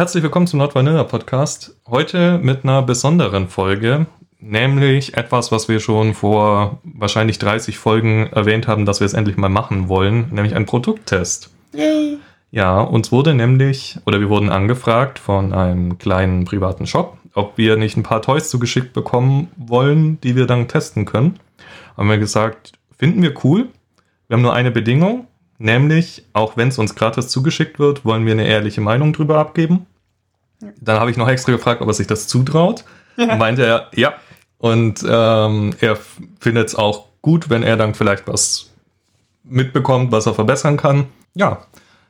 Herzlich willkommen zum Not Vanilla Podcast. Heute mit einer besonderen Folge, nämlich etwas, was wir schon vor wahrscheinlich 30 Folgen erwähnt haben, dass wir es endlich mal machen wollen, nämlich einen Produkttest. Yay. Ja, uns wurde nämlich, oder wir wurden angefragt von einem kleinen privaten Shop, ob wir nicht ein paar Toys zugeschickt bekommen wollen, die wir dann testen können. Haben wir gesagt, finden wir cool. Wir haben nur eine Bedingung, nämlich, auch wenn es uns gratis zugeschickt wird, wollen wir eine ehrliche Meinung drüber abgeben. Dann habe ich noch extra gefragt, ob er sich das zutraut. Und meinte er, ja. Und ähm, er findet es auch gut, wenn er dann vielleicht was mitbekommt, was er verbessern kann. Ja,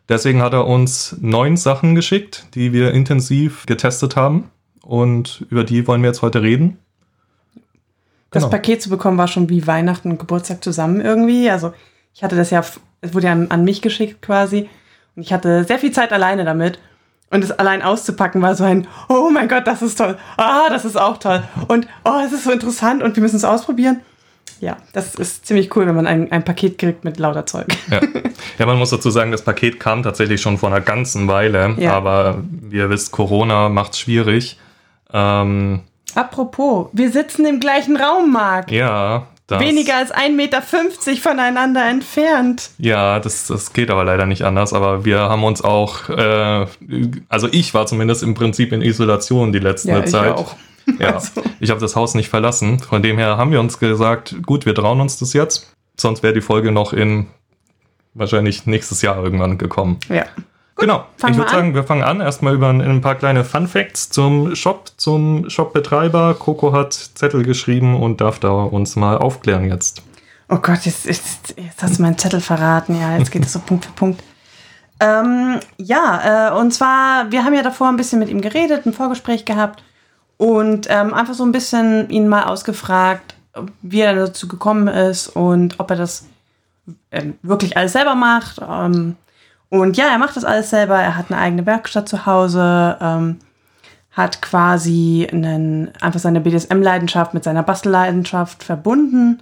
deswegen hat er uns neun Sachen geschickt, die wir intensiv getestet haben. Und über die wollen wir jetzt heute reden. Das Genau. Paket zu bekommen war schon wie Weihnachten und Geburtstag zusammen irgendwie. Also ich hatte das ja, es wurde ja an, an mich geschickt quasi. Und ich hatte sehr viel Zeit alleine damit. Und es allein auszupacken war so ein, oh mein Gott, das ist toll. Ah, das ist auch toll. Und oh, es ist so interessant und wir müssen es ausprobieren. Ja, das ist ziemlich cool, wenn man ein, ein Paket kriegt mit lauter Zeug. Ja. ja, man muss dazu sagen, das Paket kam tatsächlich schon vor einer ganzen Weile. Ja. Aber wie ihr wisst, Corona macht es schwierig. Ähm, Apropos, wir sitzen im gleichen Raum, Marc. ja, das, Weniger als 1,50 Meter voneinander entfernt. Ja, das, das geht aber leider nicht anders. Aber wir haben uns auch, äh, also ich war zumindest im Prinzip in Isolation die letzte Ja, ich Zeit. auch. Ja, Also. ich habe das Haus nicht verlassen. Von dem her haben wir uns gesagt, gut, wir trauen uns das jetzt. Sonst wäre die Folge noch in wahrscheinlich nächstes Jahr irgendwann gekommen. Ja. Genau. fangen Ich würde sagen, wir fangen an. Erstmal über ein, ein paar kleine Fun Facts zum Shop, zum Shopbetreiber. Coco hat Zettel geschrieben und darf da uns mal aufklären jetzt. Oh Gott, jetzt, jetzt, jetzt hast du meinen Zettel verraten. Ja, jetzt geht es so Punkt für Punkt. Ähm, ja, äh, und zwar, wir haben ja davor ein bisschen mit ihm geredet, ein Vorgespräch gehabt und ähm, einfach so ein bisschen ihn mal ausgefragt, wie er dazu gekommen ist und ob er das ähm, wirklich alles selber macht. Ähm, und ja, er macht das alles selber. Er hat eine eigene Werkstatt zu Hause, ähm, hat quasi einen, einfach seine BDSM-Leidenschaft mit seiner Bastelleidenschaft verbunden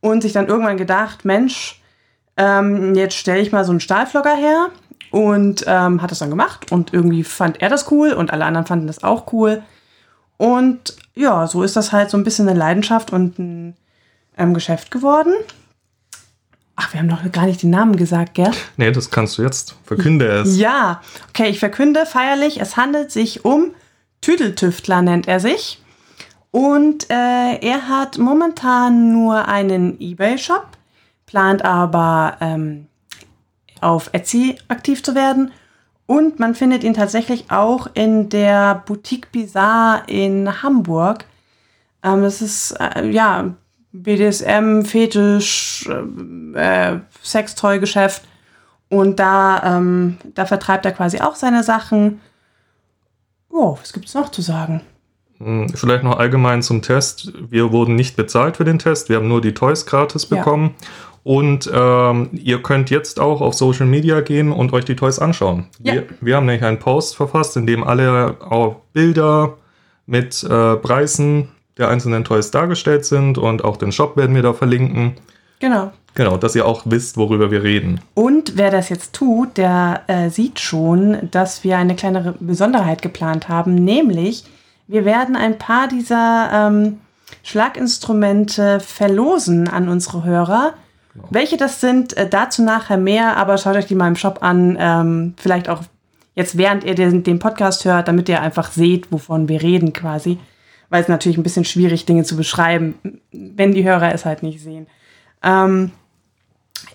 und sich dann irgendwann gedacht, Mensch, ähm, jetzt stelle ich mal so einen Stahlflogger her und ähm, hat das dann gemacht und irgendwie fand er das cool und alle anderen fanden das auch cool. Und ja, so ist das halt so ein bisschen eine Leidenschaft und ein ähm, Geschäft geworden. Ach, wir haben noch gar nicht den Namen gesagt, gell? Nee, das kannst du jetzt. Verkünde es. Ja, okay, ich verkünde feierlich, es handelt sich um Tüdeltüftler nennt er sich. Und äh, er hat momentan nur einen Ebay-Shop, plant aber ähm, auf Etsy aktiv zu werden. Und man findet ihn tatsächlich auch in der Boutique Bizarre in Hamburg. Ähm, das ist, äh, ja, BDSM, Fetisch, äh, Sextoy-Geschäft. Und da, ähm, da vertreibt er quasi auch seine Sachen. Oh, was gibt's noch zu sagen? Hm, Vielleicht noch allgemein zum Test. Wir wurden nicht bezahlt für den Test. Wir haben nur die Toys gratis Ja. bekommen. Und ähm, ihr könnt jetzt auch auf Social Media gehen und euch die Toys anschauen. Ja. Wir, wir haben nämlich einen Post verfasst, in dem alle auch Bilder mit äh, Preisen der einzelnen Toys dargestellt sind und auch den Shop werden wir da verlinken. Genau. Genau, dass ihr auch wisst, worüber wir reden. Und wer das jetzt tut, der äh, sieht schon, dass wir eine kleinere Besonderheit geplant haben, nämlich wir werden ein paar dieser ähm, Schlaginstrumente verlosen an unsere Hörer. Welche das sind, äh, dazu nachher mehr, aber schaut euch die mal im Shop an. Ähm, vielleicht auch jetzt, während ihr den, den Podcast hört, damit ihr einfach seht, wovon wir reden quasi. Weil es natürlich ein bisschen schwierig, Dinge zu beschreiben, wenn die Hörer es halt nicht sehen. Ähm,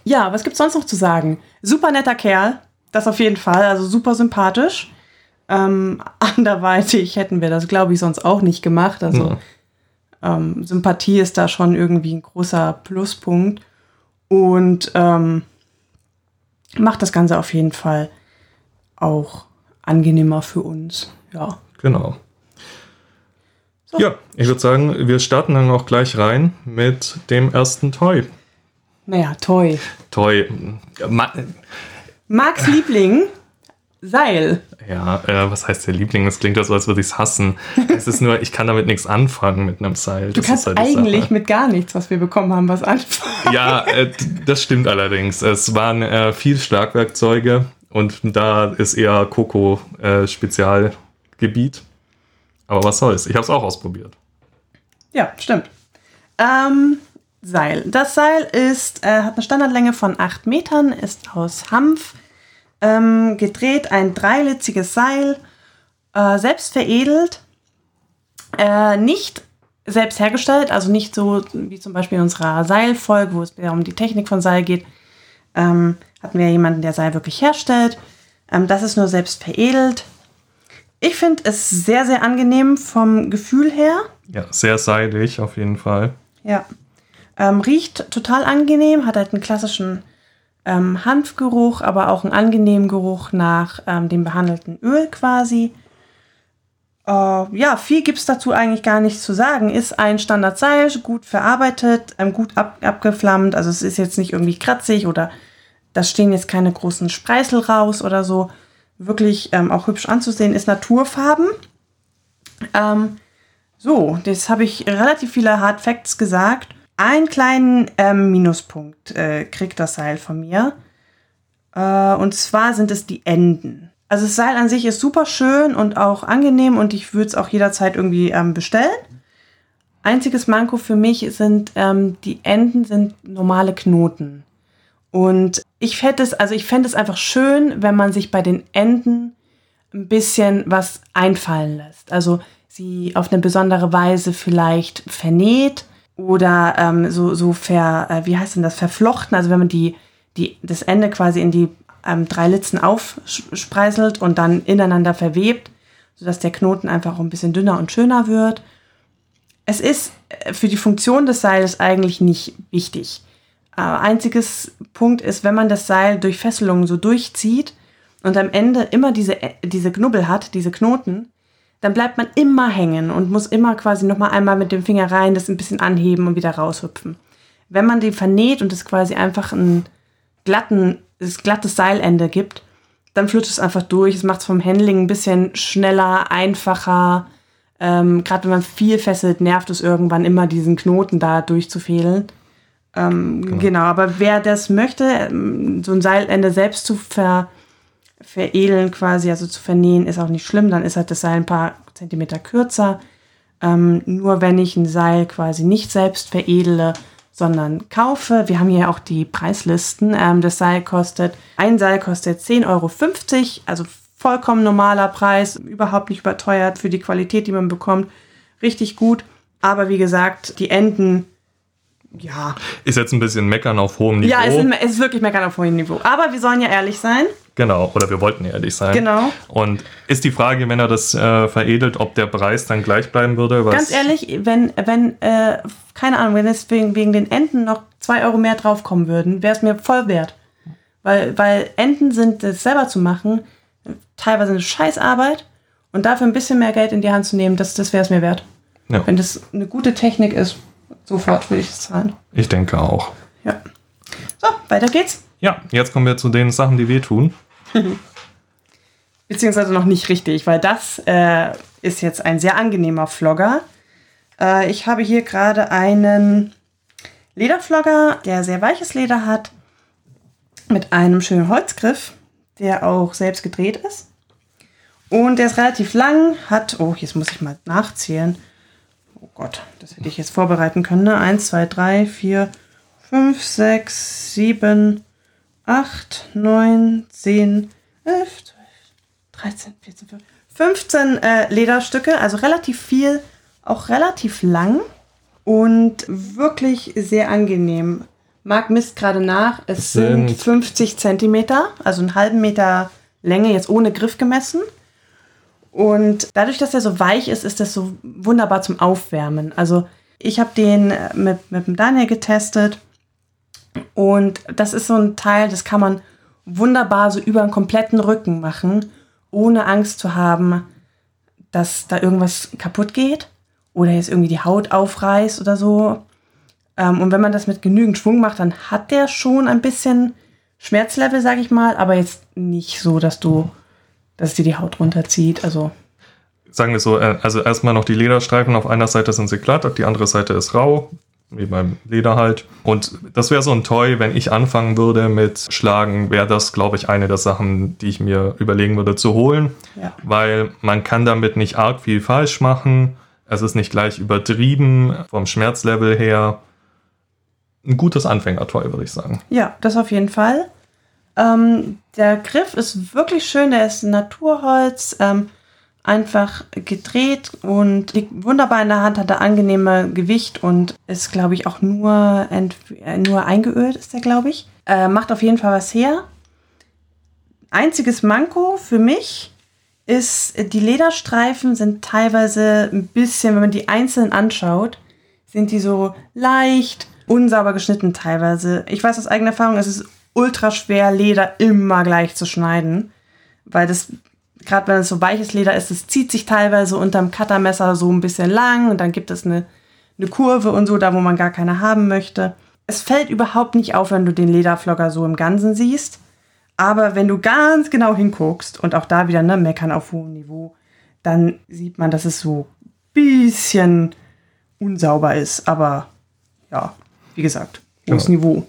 ja, was gibt's sonst noch zu sagen? Super netter Kerl, das auf jeden Fall, also super sympathisch. Ähm, anderweitig hätten wir das, glaube ich, sonst auch nicht gemacht. Also ähm, Sympathie ist da schon irgendwie ein großer Pluspunkt und ähm, macht das Ganze auf jeden Fall auch angenehmer für uns. Ja. Genau. Ja, ich würde sagen, wir starten dann auch gleich rein mit dem ersten Toy. Naja, toll. Toy. Ma Marks Liebling, Seil. Ja, äh, was heißt der Liebling? Das klingt ja so, als würde ich es hassen. Es ist nur, ich kann damit nichts anfangen mit einem Seil. Du Das kannst ist halt eigentlich Sache. mit gar nichts, was wir bekommen haben, was anfangen. Ja, äh, das stimmt allerdings. Es waren äh, viel Schlagwerkzeuge Und da ist eher Coco äh, Spezialgebiet. Aber was soll's? Ich habe es auch ausprobiert. Ja, stimmt. Ähm, Seil. Das Seil ist, äh, hat eine Standardlänge von 8 Metern, ist aus Hanf ähm, gedreht, ein dreilitziges Seil, äh, selbst veredelt, äh, nicht selbst hergestellt, also nicht so wie zum Beispiel in unserer Seilfolge, wo es mehr um die Technik von Seil geht, ähm, hatten wir jemanden, der Seil wirklich herstellt. Ähm, das ist nur selbst veredelt. Ich finde es sehr, sehr angenehm vom Gefühl her. Ja, sehr seidig auf jeden Fall. Ja. Ähm, riecht total angenehm, hat halt einen klassischen ähm, Hanfgeruch, aber auch einen angenehmen Geruch nach ähm, dem behandelten Öl quasi. Äh, ja, viel gibt es dazu eigentlich gar nicht zu sagen. Ist ein Standardseil, gut verarbeitet, ähm, gut ab abgeflammt. Also es ist jetzt nicht irgendwie kratzig oder da stehen jetzt keine großen Spreißel raus oder so. Wirklich ähm, auch hübsch anzusehen, ist Naturfarben. Ähm, so, jetzt habe ich relativ viele Hard Facts gesagt. Einen kleinen ähm, Minuspunkt äh, kriegt das Seil von mir. Äh, und zwar sind es die Enden. Also das Seil an sich ist super schön und auch angenehm und ich würde es auch jederzeit irgendwie ähm, bestellen. Einziges Manko für mich sind ähm, die Enden sind normale Knoten. Und ich fände es, also ich fände es einfach schön, wenn man sich bei den Enden ein bisschen was einfallen lässt. Also sie auf eine besondere Weise vielleicht vernäht oder ähm, so, so ver, äh, wie heißt denn das, verflochten, also wenn man die, die, das Ende quasi in die ähm, drei Litzen aufspreiselt und dann ineinander verwebt, sodass der Knoten einfach ein bisschen dünner und schöner wird. Es ist äh, für die Funktion des Seiles eigentlich nicht wichtig. Äh, einziges Punkt ist, wenn man das Seil durch Fesselungen so durchzieht und am Ende immer diese, äh, diese Knubbel hat, diese Knoten, dann bleibt man immer hängen und muss immer quasi nochmal einmal mit dem Finger rein, das ein bisschen anheben und wieder raushüpfen. Wenn man die vernäht und es quasi einfach ein glatten, glattes Seilende gibt, dann flutscht es einfach durch. Es macht es vom Handling ein bisschen schneller, einfacher. Ähm, Gerade wenn man viel fesselt, nervt es irgendwann immer, diesen Knoten da durchzufehlen. Ähm, genau. genau. aber wer das möchte, ähm, so ein Seilende selbst zu ver veredeln quasi, also zu vernähen, ist auch nicht schlimm. Dann ist halt das Seil ein paar Zentimeter kürzer. Ähm, nur wenn ich ein Seil quasi nicht selbst veredele, sondern kaufe. Wir haben hier auch die Preislisten. Ähm, das Seil kostet, ein Seil kostet 10,50 Euro, also vollkommen normaler Preis, überhaupt nicht überteuert für die Qualität, die man bekommt. Richtig gut. Aber wie gesagt, die Enden ja. Ist jetzt ein bisschen meckern auf hohem Niveau. Ja, es ist, es ist wirklich meckern auf hohem Niveau. Aber wir sollen ja ehrlich sein. Genau, oder wir wollten ehrlich sein. Genau. Und ist die Frage, wenn er das äh, veredelt, ob der Preis dann gleich bleiben würde? Ganz ehrlich, wenn, wenn äh, keine Ahnung, wenn es wegen, wegen den Enten noch zwei Euro mehr draufkommen würden, wäre es mir voll wert. Weil, weil Enten sind, das selber zu machen, teilweise eine Scheißarbeit. Und dafür ein bisschen mehr Geld in die Hand zu nehmen, das, das wäre es mir wert. Ja. Wenn das eine gute Technik ist, sofort würde ich es zahlen. Ich denke auch. Ja. So, weiter geht's. Ja, jetzt kommen wir zu den Sachen, die wehtun. Beziehungsweise noch nicht richtig, weil das äh, ist jetzt ein sehr angenehmer Vlogger. Äh, ich habe hier gerade einen Lederflogger, der sehr weiches Leder hat, mit einem schönen Holzgriff, der auch selbst gedreht ist. Und der ist relativ lang, hat, oh, jetzt muss ich mal nachzählen. Oh Gott, das hätte ich jetzt vorbereiten können. Ne? 1, 2, 3, 4, 5, 6, 7, 8, 9, 10, 11, 12, 13, 14, 15, 15 äh, Lederstücke, also relativ viel, auch relativ lang und wirklich sehr angenehm. Marc misst gerade nach, es sind, sind 50 Zentimeter, also einen halben Meter Länge, jetzt ohne Griff gemessen. Und dadurch, dass er so weich ist, ist das so wunderbar zum Aufwärmen. Also ich habe den äh, mit, mit dem Daniel getestet und das ist so ein Teil, das kann man wunderbar so über den kompletten Rücken machen, ohne Angst zu haben, dass da irgendwas kaputt geht oder jetzt irgendwie die Haut aufreißt oder so. Ähm, und wenn man das mit genügend Schwung macht, dann hat der schon ein bisschen Schmerzlevel, sag ich mal, aber jetzt nicht so, dass du, dass dir die Haut runterzieht. Also sagen wir so, äh, also erstmal noch die Lederstreifen. Auf einer Seite sind sie glatt, auf die andere Seite ist rau wie beim Leder halt. Und das wäre so ein Toy, wenn ich anfangen würde mit Schlagen, wäre das, glaube ich, eine der Sachen, die ich mir überlegen würde zu holen. Ja. Weil man kann damit nicht arg viel falsch machen. Es ist nicht gleich übertrieben vom Schmerzlevel her. Ein gutes Anfängertoy, würde ich sagen. Ja, das auf jeden Fall. Ähm, der Griff ist wirklich schön, der ist Naturholz, ähm, einfach gedreht und liegt wunderbar in der Hand, hat ein angenehme Gewicht und ist, glaube ich, auch nur, äh, nur eingeölt, ist der, glaube ich. Äh, macht auf jeden Fall was her. Einziges Manko für mich ist, die Lederstreifen sind teilweise ein bisschen, wenn man die einzeln anschaut, sind die so leicht unsauber geschnitten teilweise. Ich weiß aus eigener Erfahrung, es ist ultra schwer, Leder immer gleich zu schneiden, weil das, gerade wenn es so weiches Leder ist, es zieht sich teilweise unterm Cuttermesser so ein bisschen lang und dann gibt es eine, eine Kurve und so, da wo man gar keine haben möchte. Es fällt überhaupt nicht auf, wenn du den Lederflogger so im Ganzen siehst. Aber wenn du ganz genau hinguckst und auch da wieder ne, meckern auf hohem Niveau, dann sieht man, dass es so ein bisschen unsauber ist. Aber ja, wie gesagt, hohes Genau. Niveau.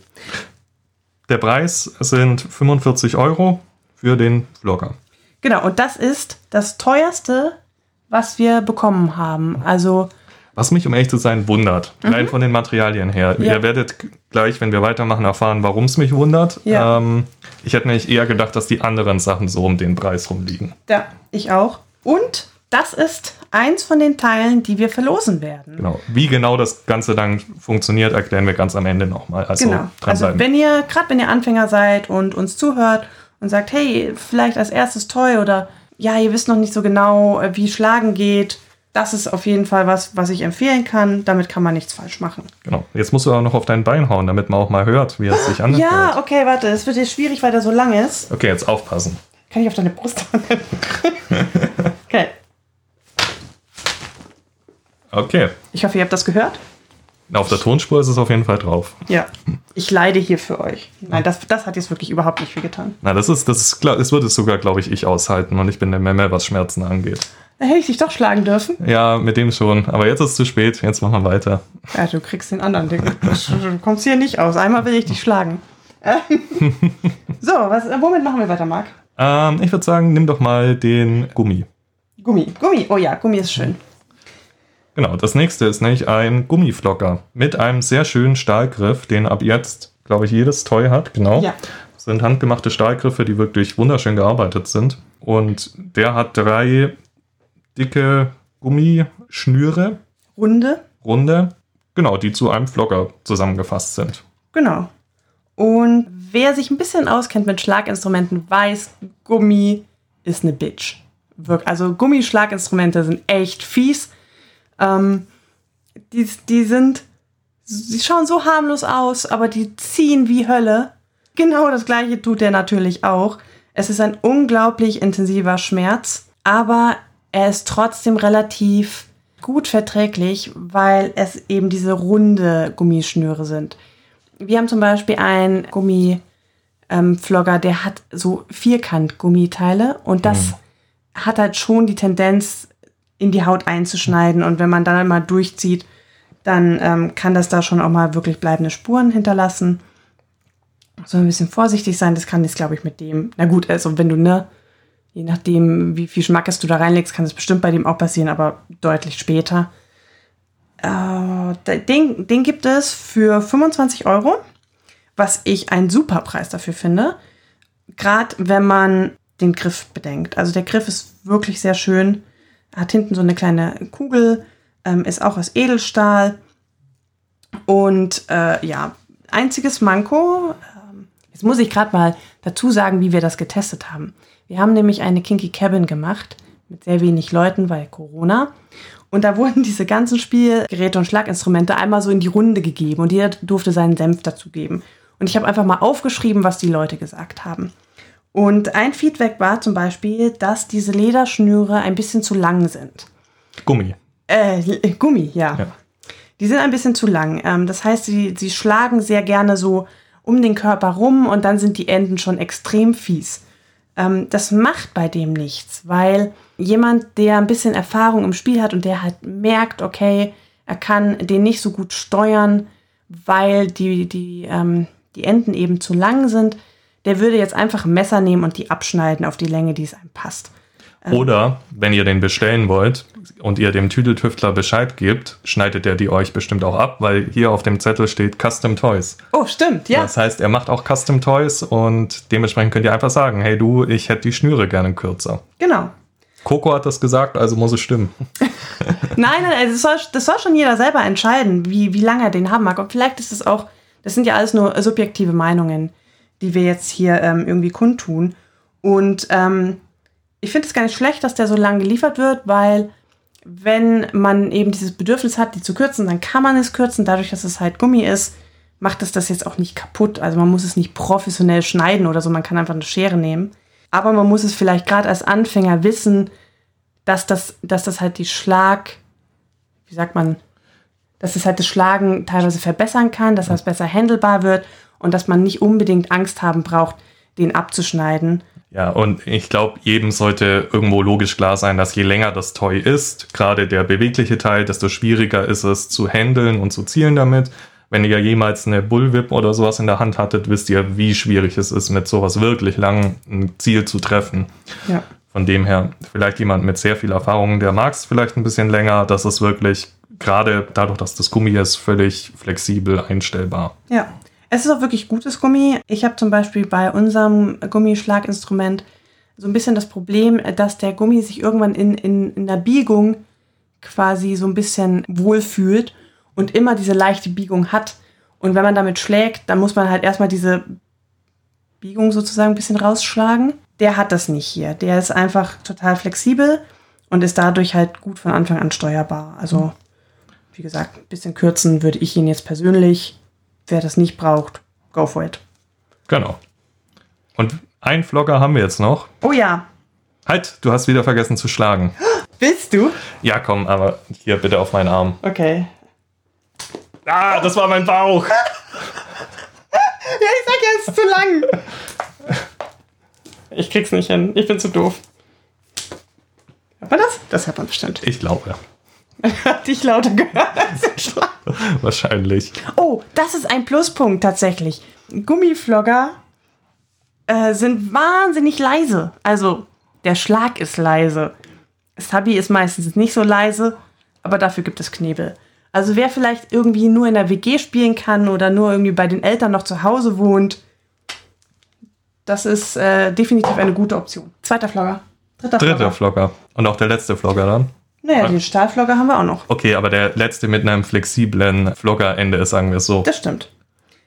Der Preis sind 45 Euro für den Vlogger. Genau, und das ist das teuerste, was wir bekommen haben. Also, Was mich, um ehrlich zu sein, wundert. Rein von den Materialien her. Mhm. Ja. Ihr werdet gleich, wenn wir weitermachen, erfahren, warum es mich wundert. Ja. Ähm, ich hätte nämlich eher gedacht, dass die anderen Sachen so um den Preis rumliegen. ja, ich auch. Und das ist eins von den Teilen, die wir verlosen werden. Genau. Wie genau das Ganze dann funktioniert, erklären wir ganz am Ende nochmal. Also Genau. Also wenn ihr, gerade wenn ihr Anfänger seid und uns zuhört und sagt, hey, vielleicht als erstes Toy oder ja, ihr wisst noch nicht so genau, äh, wie Schlagen geht, das ist auf jeden Fall was, was ich empfehlen kann. Damit kann man nichts falsch machen. genau. Jetzt musst du auch noch auf dein Bein hauen, damit man auch mal hört, wie es sich anhört. Ja, okay, warte, es wird jetzt schwierig, weil der so lang ist. Okay, jetzt aufpassen. Kann ich auf deine Brust hauen? okay. Ich hoffe, ihr habt das gehört. Auf der Tonspur ist es auf jeden Fall drauf. Ja. Ich leide hier für euch. Nein, das, das hat jetzt wirklich überhaupt nicht viel getan. Na, das ist, das ist klar, das würde es sogar, glaube ich, ich aushalten und ich bin der Memme, was Schmerzen angeht. Da hätte ich dich doch schlagen dürfen. Ja, mit dem schon. Aber jetzt ist es zu spät. Jetzt machen wir weiter. Ja, du kriegst den anderen Ding. Du kommst hier nicht aus. Einmal will ich dich schlagen. So, was, womit machen wir weiter, Marc? Ähm, ich würde sagen, nimm doch mal den Gummi. Gummi. Gummi. Oh ja, Gummi ist schön. Genau, das nächste ist nämlich ein Gummiflocker mit einem sehr schönen Stahlgriff, den ab jetzt, glaube ich, jedes Toy hat. Genau. Ja. Das sind handgemachte Stahlgriffe, die wirklich wunderschön gearbeitet sind. Und der hat drei dicke Gummischnüre, Runde. runde, genau, die zu einem Flocker zusammengefasst sind. Genau. Und wer sich ein bisschen auskennt mit Schlaginstrumenten, weiß, Gummi ist eine Bitch. Also Gummischlaginstrumente sind echt fies. Ähm, die, die sind, sie schauen so harmlos aus, aber die ziehen wie Hölle. Genau das gleiche tut der natürlich auch. Es ist ein unglaublich intensiver Schmerz, aber er ist trotzdem relativ gut verträglich, weil es eben diese runde Gummischnüre sind. Wir haben zum Beispiel einen Gummiflogger, ähm, der hat so Vierkant-Gummiteile und das hat halt schon die Tendenz, in die Haut einzuschneiden. Und wenn man dann mal durchzieht, dann ähm, kann das da schon auch mal wirklich bleibende Spuren hinterlassen. So ein bisschen vorsichtig sein, das kann jetzt, glaube ich, mit dem, na gut, also wenn du, ne, je nachdem, wie viel Schmackes du da reinlegst, kann es bestimmt bei dem auch passieren, aber deutlich später. Äh, den, den gibt es für 25 Euro, was ich einen super Preis dafür finde. Gerade wenn man den Griff bedenkt. Also der Griff ist wirklich sehr schön. Hat hinten so eine kleine Kugel, ähm, ist auch aus Edelstahl. Und äh, ja, einziges Manko, ähm, jetzt muss ich gerade mal dazu sagen, wie wir das getestet haben. Wir haben nämlich eine Kinky Cabin gemacht mit sehr wenig Leuten, weil Corona. Und da wurden diese ganzen Spielgeräte und Schlaginstrumente einmal so in die Runde gegeben und jeder durfte seinen Senf dazu geben. Und ich habe einfach mal aufgeschrieben, was die Leute gesagt haben. Und ein Feedback war zum Beispiel, dass diese Lederschnüre ein bisschen zu lang sind. Gummi. Äh, Gummi, ja. Ja. Die sind ein bisschen zu lang. Ähm, das heißt, sie, sie schlagen sehr gerne so um den Körper rum und dann sind die Enden schon extrem fies. Ähm, das macht bei dem nichts, weil jemand, der ein bisschen Erfahrung im Spiel hat und der halt merkt, okay, er kann den nicht so gut steuern, weil die, die, ähm, die Enden eben zu lang sind, der würde jetzt einfach ein Messer nehmen und die abschneiden auf die Länge, die es einem passt. Oder wenn ihr den bestellen wollt und ihr dem Tüdeltüftler Bescheid gebt, schneidet er die euch bestimmt auch ab, weil hier auf dem Zettel steht Custom Toys. Oh, stimmt, ja. Das heißt, er macht auch Custom Toys und dementsprechend könnt ihr einfach sagen, hey du, ich hätte die Schnüre gerne kürzer. Genau. Coco hat das gesagt, also muss es stimmen. Nein, nein, also das soll, das soll schon jeder selber entscheiden, wie, wie lange er den haben mag. Und vielleicht ist es auch, das sind ja alles nur subjektive Meinungen, die wir jetzt hier ähm, irgendwie kundtun. Und ähm, ich finde es gar nicht schlecht, dass der so lang geliefert wird, weil wenn man eben dieses Bedürfnis hat, die zu kürzen, dann kann man es kürzen. Dadurch, dass es halt Gummi ist, macht es das jetzt auch nicht kaputt. Also man muss es nicht professionell schneiden oder so, man kann einfach eine Schere nehmen. Aber man muss es vielleicht gerade als Anfänger wissen, dass das, dass das halt die Schlag, wie sagt man, dass es halt das Schlagen teilweise verbessern kann, dass das besser handelbar wird und dass man nicht unbedingt Angst haben braucht, den abzuschneiden. Ja, und ich glaube, jedem sollte irgendwo logisch klar sein, dass je länger das Toy ist, gerade der bewegliche Teil, desto schwieriger ist es zu handeln und zu zielen damit. Wenn ihr jemals eine Bullwhip oder sowas in der Hand hattet, wisst ihr, wie schwierig es ist, mit sowas wirklich lang ein Ziel zu treffen. Ja. Von dem her, vielleicht jemand mit sehr viel Erfahrung, der mag es vielleicht ein bisschen länger. Das ist wirklich, gerade dadurch, dass das Gummi ist, völlig flexibel einstellbar. Ja. Es ist auch wirklich gutes Gummi. Ich habe zum Beispiel bei unserem Gummischlaginstrument so ein bisschen das Problem, dass der Gummi sich irgendwann in, in, in der Biegung quasi so ein bisschen wohlfühlt und immer diese leichte Biegung hat. Und wenn man damit schlägt, dann muss man halt erstmal diese Biegung sozusagen ein bisschen rausschlagen. Der hat das nicht hier. Der ist einfach total flexibel und ist dadurch halt gut von Anfang an steuerbar. Also, wie gesagt, ein bisschen kürzen würde ich ihn jetzt persönlich wer das nicht braucht, go for it. Genau. Und ein Vlogger haben wir jetzt noch. Oh ja. Halt, du hast wieder vergessen zu schlagen. Willst du? Ja, komm, aber hier bitte auf meinen Arm. Okay. Ah, das war mein Bauch. ja, ich sag ja, es ist zu lang. Ich krieg's nicht hin. Ich bin zu doof. Hört man das? Das hört man bestimmt. Ich glaube. Hat dich lauter gehört als den Schlag. Wahrscheinlich. Oh, das ist ein Pluspunkt tatsächlich. Gummiflogger äh, sind wahnsinnig leise. Also der Schlag ist leise. Sabi ist meistens nicht so leise, aber dafür gibt es Knebel. Also wer vielleicht irgendwie nur in der WG spielen kann oder nur irgendwie bei den Eltern noch zu Hause wohnt, das ist äh, definitiv eine gute Option. Zweiter Flogger. Dritter, Dritter Flogger. Und auch der letzte Flogger dann. Naja, den Stahlflogger haben wir auch noch. Okay, aber der letzte mit einem flexiblen Floggerende ist, sagen wir es so. Das stimmt.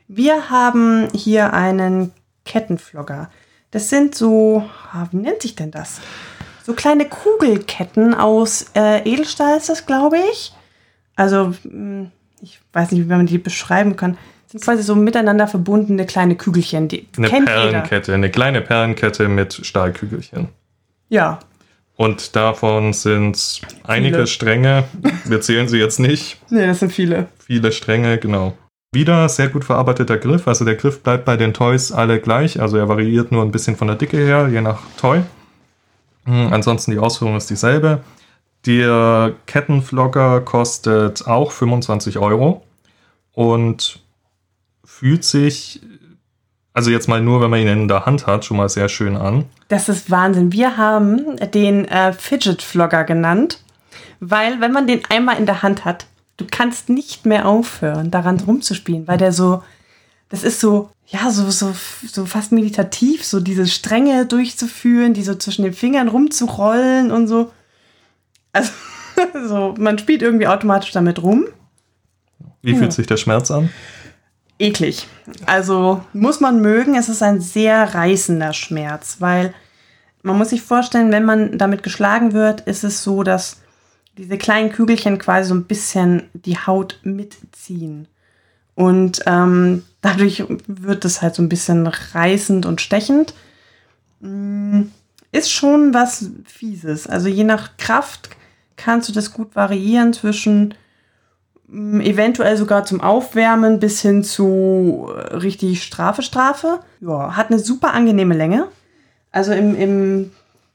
Wir haben hier einen Kettenflogger. Das sind so, ah, wie nennt sich denn das? So kleine Kugelketten aus äh, Edelstahl ist das, glaube ich. Also, hm, ich weiß nicht, wie man die beschreiben kann. Das sind quasi so miteinander verbundene kleine Kügelchen. Die eine Perlenkette, jeder. eine kleine Perlenkette mit Stahlkügelchen. Ja, und davon sind einige Stränge. Wir zählen sie jetzt nicht. nee, das sind viele. Viele Stränge, genau. Wieder sehr gut verarbeiteter Griff. Also der Griff bleibt bei den Toys alle gleich. Also er variiert nur ein bisschen von der Dicke her, je nach Toy. Hm, ansonsten die Ausführung ist dieselbe. Der Kettenflogger kostet auch 25 Euro und fühlt sich also jetzt mal nur, wenn man ihn in der Hand hat, schon mal sehr schön an. Das ist Wahnsinn. Wir haben den äh, Fidget Flogger genannt, weil wenn man den einmal in der Hand hat, du kannst nicht mehr aufhören, daran rumzuspielen, weil der so, das ist so, ja, so, so, so fast meditativ, so diese Stränge durchzuführen, die so zwischen den Fingern rumzurollen und so. Also, so, man spielt irgendwie automatisch damit rum. Wie fühlt sich der Schmerz an? Eklig. Also muss man mögen, es ist ein sehr reißender Schmerz, weil man muss sich vorstellen, wenn man damit geschlagen wird, ist es so, dass diese kleinen Kügelchen quasi so ein bisschen die Haut mitziehen. Und ähm, dadurch wird es halt so ein bisschen reißend und stechend. Mm, ist schon was Fieses. Also je nach Kraft kannst du das gut variieren zwischen eventuell sogar zum Aufwärmen bis hin zu äh, richtig Strafe, Strafe. Ja, hat eine super angenehme Länge. Also im, im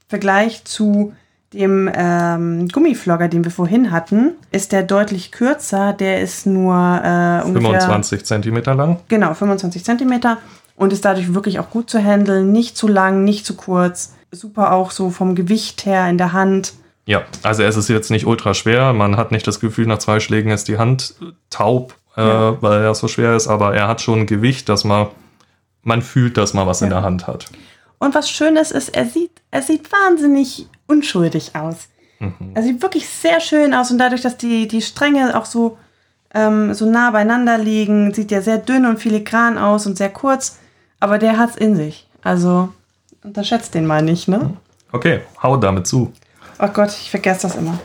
Vergleich zu dem ähm, Gummiflogger, den wir vorhin hatten, ist der deutlich kürzer. Der ist nur äh, ungefähr 25 Zentimeter lang. Genau, 25 Zentimeter und ist dadurch wirklich auch gut zu handeln. Nicht zu lang, nicht zu kurz. Super auch so vom Gewicht her in der Hand. Ja, also es ist jetzt nicht ultra schwer. Man hat nicht das Gefühl, nach zwei Schlägen ist die Hand taub, äh, Ja. weil er so schwer ist, aber er hat schon ein Gewicht, dass man, man fühlt, dass man was in Ja. der Hand hat. Und was Schönes ist, er sieht, er sieht wahnsinnig unschuldig aus. Er sieht wirklich sehr schön aus und dadurch, dass die, die Stränge auch so, ähm, so nah beieinander liegen, sieht er sehr dünn und filigran aus und sehr kurz. Aber der hat's in sich. Also unterschätzt den mal nicht, ne? Okay, hau damit zu. Oh Gott, ich vergesse das immer.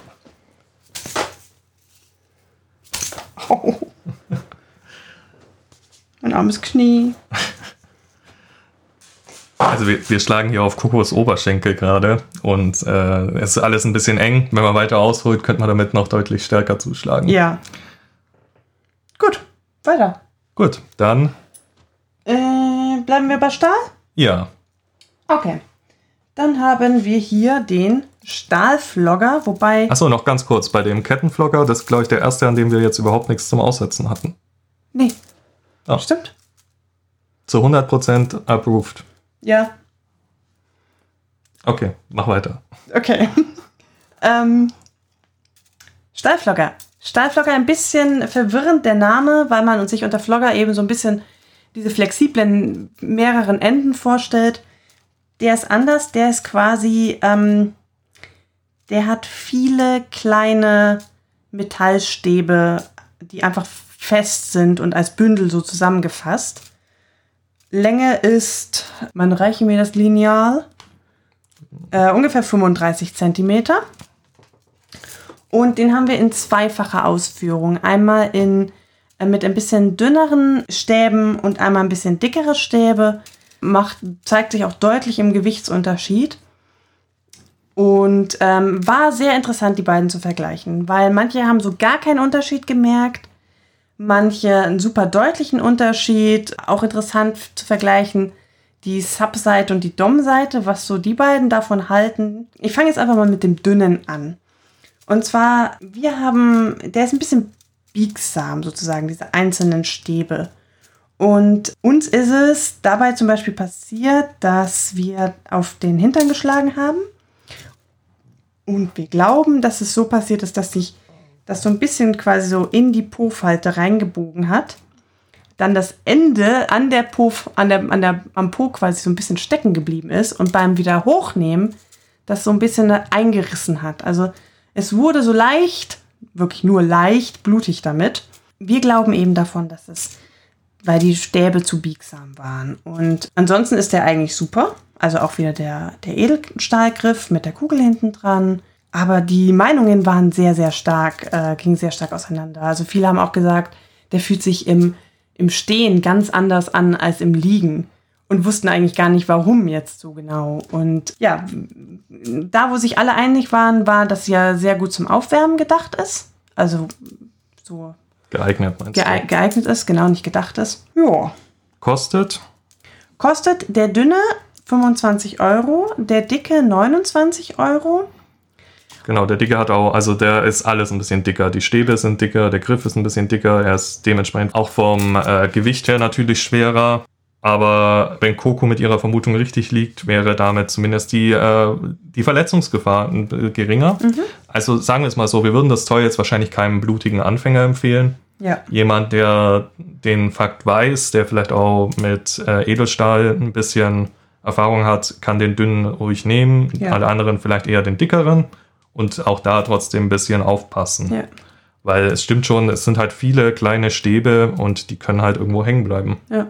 Au. Mein armes Knie. Also wir, wir schlagen hier auf Kokos Oberschenkel gerade und äh, es ist alles ein bisschen eng. Wenn man weiter ausholt, könnte man damit noch deutlich stärker zuschlagen. Ja. Gut, weiter. Gut, dann Äh, bleiben wir bei Stahl? ja. Okay. Dann haben wir hier den Stahlflogger, wobei. Achso, noch ganz kurz. Bei dem Kettenflocker, das ist, glaube ich, der erste, an dem wir jetzt überhaupt nichts zum Aussetzen hatten. Nee. Ah. Stimmt. Zu 100% approved. Ja. Okay, mach weiter. Okay. ähm, Stahlflogger. Stahlflogger ein bisschen verwirrend der Name, weil man sich unter Flogger eben so ein bisschen diese flexiblen mehreren Enden vorstellt. Der ist anders, der ist quasi, ähm, der hat viele kleine Metallstäbe, die einfach fest sind und als Bündel so zusammengefasst. Länge ist, man reiche mir das Lineal, äh, ungefähr 35 Zentimeter. Und den haben wir in zweifacher Ausführung. Einmal in, äh, mit ein bisschen dünneren Stäben und einmal ein bisschen dickere Stäbe. Macht, zeigt sich auch deutlich im Gewichtsunterschied. Und ähm, war sehr interessant, die beiden zu vergleichen, weil manche haben so gar keinen Unterschied gemerkt, manche einen super deutlichen Unterschied. Auch interessant zu vergleichen, die Sub-Seite und die Dom-Seite, was so die beiden davon halten. Ich fange jetzt einfach mal mit dem dünnen an. Und zwar, wir haben, der ist ein bisschen biegsam sozusagen, diese einzelnen Stäbe. Und uns ist es dabei zum Beispiel passiert, dass wir auf den Hintern geschlagen haben. Und wir glauben, dass es so passiert ist, dass sich das so ein bisschen quasi so in die Po-Falte reingebogen hat. Dann das Ende an der Po, an der, an der, am Po quasi so ein bisschen stecken geblieben ist und beim wieder hochnehmen das so ein bisschen eingerissen hat. Also es wurde so leicht, wirklich nur leicht blutig damit. Wir glauben eben davon, dass es, weil die Stäbe zu biegsam waren. Und ansonsten ist der eigentlich super. Also auch wieder der, der Edelstahlgriff mit der Kugel hinten dran. Aber die Meinungen waren sehr, sehr stark, äh, gingen sehr stark auseinander. Also viele haben auch gesagt, der fühlt sich im, im Stehen ganz anders an als im Liegen und wussten eigentlich gar nicht, warum jetzt so genau. Und ja, da, wo sich alle einig waren, war, dass ja sehr gut zum Aufwärmen gedacht ist. Also so Geeignet meinst du? geeignet ist, genau nicht gedacht ist. Ja. Kostet? Kostet der dünne 25 Euro, der dicke 29 Euro. Genau, der dicke hat auch, also der ist alles ein bisschen dicker. Die Stäbe sind dicker, der Griff ist ein bisschen dicker, er ist dementsprechend auch vom äh, Gewicht her natürlich schwerer. Aber wenn Coco mit ihrer Vermutung richtig liegt, wäre damit zumindest die, äh, die Verletzungsgefahr äh, geringer. Also sagen wir es mal so, wir würden das Toy jetzt wahrscheinlich keinem blutigen Anfänger empfehlen. Ja. Jemand, der den Fakt weiß, der vielleicht auch mit äh, Edelstahl ein bisschen Erfahrung hat, kann den dünnen ruhig nehmen. Ja. Alle anderen vielleicht eher den dickeren und auch da trotzdem ein bisschen aufpassen. Ja. Weil es stimmt schon, es sind halt viele kleine Stäbe und die können halt irgendwo hängen bleiben. Ja.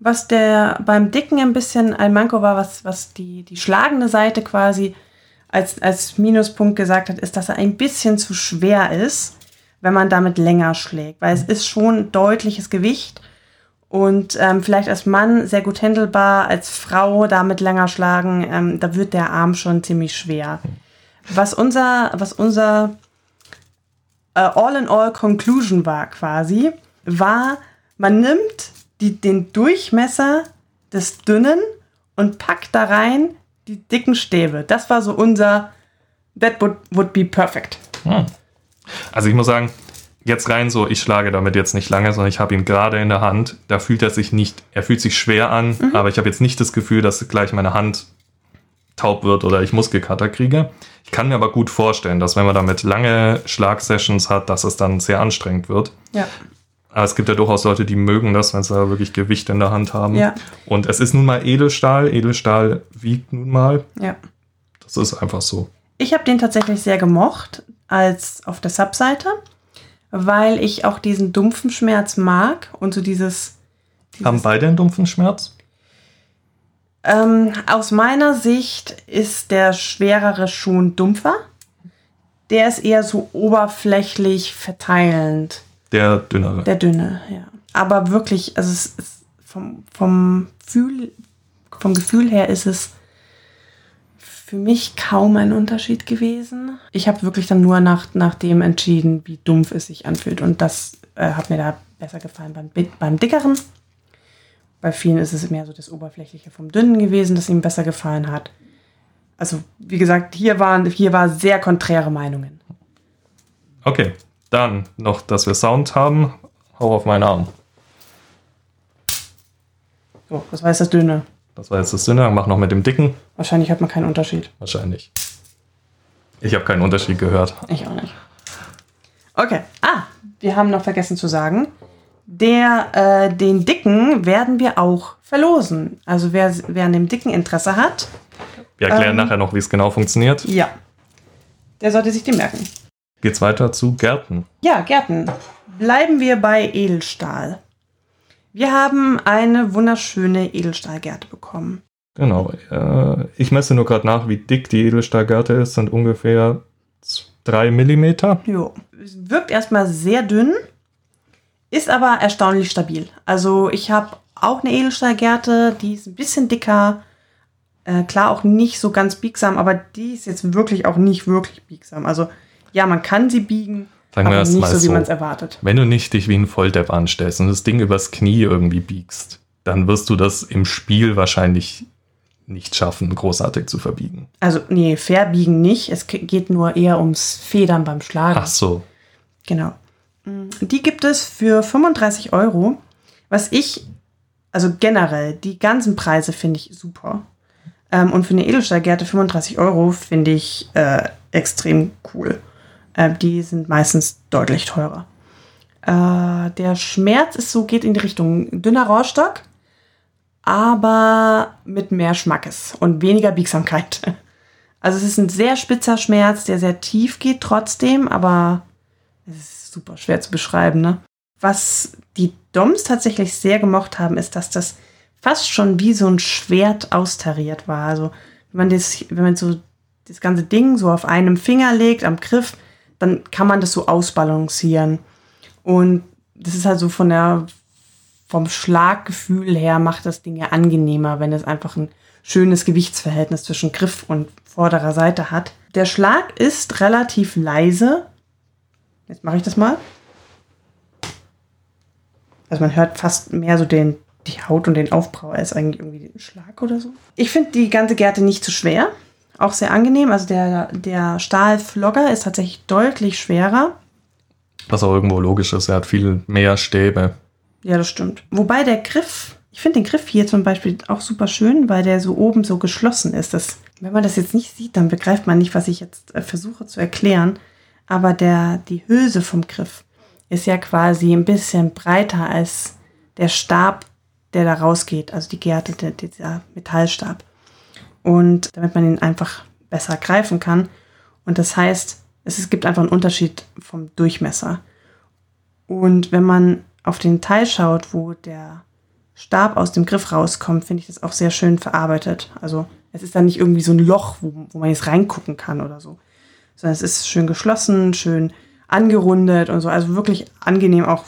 Was der beim Dicken ein bisschen ein Manko war, was, was die, die schlagende Seite quasi als, als Minuspunkt gesagt hat, ist, dass er ein bisschen zu schwer ist, wenn man damit länger schlägt. Weil es ist schon deutliches Gewicht und ähm, vielleicht als Mann sehr gut handelbar, als Frau damit länger schlagen, ähm, da wird der Arm schon ziemlich schwer. Was unser, was unser äh, All-in-All-Conclusion war quasi, war, man nimmt die, den Durchmesser des Dünnen und packt da rein die dicken Stäbe. Das war so unser that would, would be perfect. Hm. Also ich muss sagen, jetzt rein so, ich schlage damit jetzt nicht lange, sondern ich habe ihn gerade in der Hand. Da fühlt er sich nicht, er fühlt sich schwer an, mhm. aber ich habe jetzt nicht das Gefühl, dass gleich meine Hand taub wird oder ich Muskelkater kriege. Ich kann mir aber gut vorstellen, dass wenn man damit lange Schlagsessions hat, dass es dann sehr anstrengend wird. Ja. Aber es gibt ja durchaus Leute, die mögen das, wenn sie da wirklich Gewicht in der Hand haben. Ja. Und es ist nun mal Edelstahl. Edelstahl wiegt nun mal. Ja. Das ist einfach so. Ich habe den tatsächlich sehr gemocht als auf der Subseite, weil ich auch diesen dumpfen Schmerz mag und so dieses. dieses haben beide einen dumpfen Schmerz? Ähm, aus meiner Sicht ist der schwerere schon dumpfer. Der ist eher so oberflächlich verteilend. Der dünnere. Der dünne, ja. Aber wirklich, also es ist vom, vom, Gefühl, vom Gefühl her ist es für mich kaum ein Unterschied gewesen. Ich habe wirklich dann nur nach, nach dem entschieden, wie dumpf es sich anfühlt. Und das äh, hat mir da besser gefallen beim, beim dickeren. Bei vielen ist es mehr so das Oberflächliche vom Dünnen gewesen, das ihm besser gefallen hat. Also, wie gesagt, hier waren hier war sehr konträre Meinungen. Okay, dann noch, dass wir Sound haben. Hau auf meinen Arm. So, das war jetzt das Dünne. Das war jetzt das Dünne. Mach noch mit dem Dicken. Wahrscheinlich hat man keinen Unterschied. Wahrscheinlich. Ich habe keinen Unterschied gehört. Ich auch nicht. Okay. Ah, wir haben noch vergessen zu sagen, der, äh, den Dicken werden wir auch verlosen. Also wer, wer an dem Dicken Interesse hat. Wir erklären ähm, nachher noch, wie es genau funktioniert. Ja. Der sollte sich den merken geht's weiter zu Gärten. Ja, Gärten. Bleiben wir bei Edelstahl. Wir haben eine wunderschöne Edelstahlgärte bekommen. Genau. Äh, ich messe nur gerade nach, wie dick die Edelstahlgärte ist. Sind ungefähr 3 mm. Jo. Wirkt erstmal sehr dünn, ist aber erstaunlich stabil. Also ich habe auch eine Edelstahlgärte, die ist ein bisschen dicker. Äh, klar auch nicht so ganz biegsam, aber die ist jetzt wirklich auch nicht wirklich biegsam. Also ja, man kann sie biegen, Sagen aber nicht so, wie man es erwartet. Wenn du nicht dich wie ein Volldepp anstellst und das Ding übers Knie irgendwie biegst, dann wirst du das im Spiel wahrscheinlich nicht schaffen, großartig zu verbiegen. Also, nee, verbiegen nicht. Es geht nur eher ums Federn beim Schlagen. Ach so. Genau. Mm, die gibt es für 35 Euro. Was ich, also generell, die ganzen Preise finde ich super. Ähm, und für eine Edelstahlgärte 35 Euro finde ich äh, extrem cool. Äh, die sind meistens deutlich teurer. Äh, der Schmerz ist so, geht in die Richtung dünner Rohrstock, aber mit mehr Schmackes und weniger Biegsamkeit. Also es ist ein sehr spitzer Schmerz, der sehr tief geht trotzdem, aber es ist super schwer zu beschreiben. Ne? Was die Doms tatsächlich sehr gemocht haben, ist, dass das fast schon wie so ein Schwert austariert war. Also wenn man das, wenn man so das ganze Ding so auf einem Finger legt, am Griff, dann kann man das so ausbalancieren. Und das ist halt so von der, vom Schlaggefühl her macht das Ding ja angenehmer, wenn es einfach ein schönes Gewichtsverhältnis zwischen Griff und vorderer Seite hat. Der Schlag ist relativ leise. Jetzt mache ich das mal. Also man hört fast mehr so den, die Haut und den Aufbau als eigentlich irgendwie den Schlag oder so. Ich finde die ganze Gerte nicht zu schwer auch sehr angenehm. Also der, der Stahlflogger ist tatsächlich deutlich schwerer. Was auch irgendwo logisch ist, er hat viel mehr Stäbe. Ja, das stimmt. Wobei der Griff, ich finde den Griff hier zum Beispiel auch super schön, weil der so oben so geschlossen ist. Das, wenn man das jetzt nicht sieht, dann begreift man nicht, was ich jetzt äh, versuche zu erklären. Aber der, die Hülse vom Griff ist ja quasi ein bisschen breiter als der Stab, der da rausgeht. Also die Gerte, der, dieser Metallstab und damit man ihn einfach besser greifen kann. Und das heißt, es gibt einfach einen Unterschied vom Durchmesser. Und wenn man auf den Teil schaut, wo der Stab aus dem Griff rauskommt, finde ich das auch sehr schön verarbeitet. Also es ist dann nicht irgendwie so ein Loch, wo, wo man jetzt reingucken kann oder so, sondern es ist schön geschlossen, schön angerundet und so. Also wirklich angenehm auch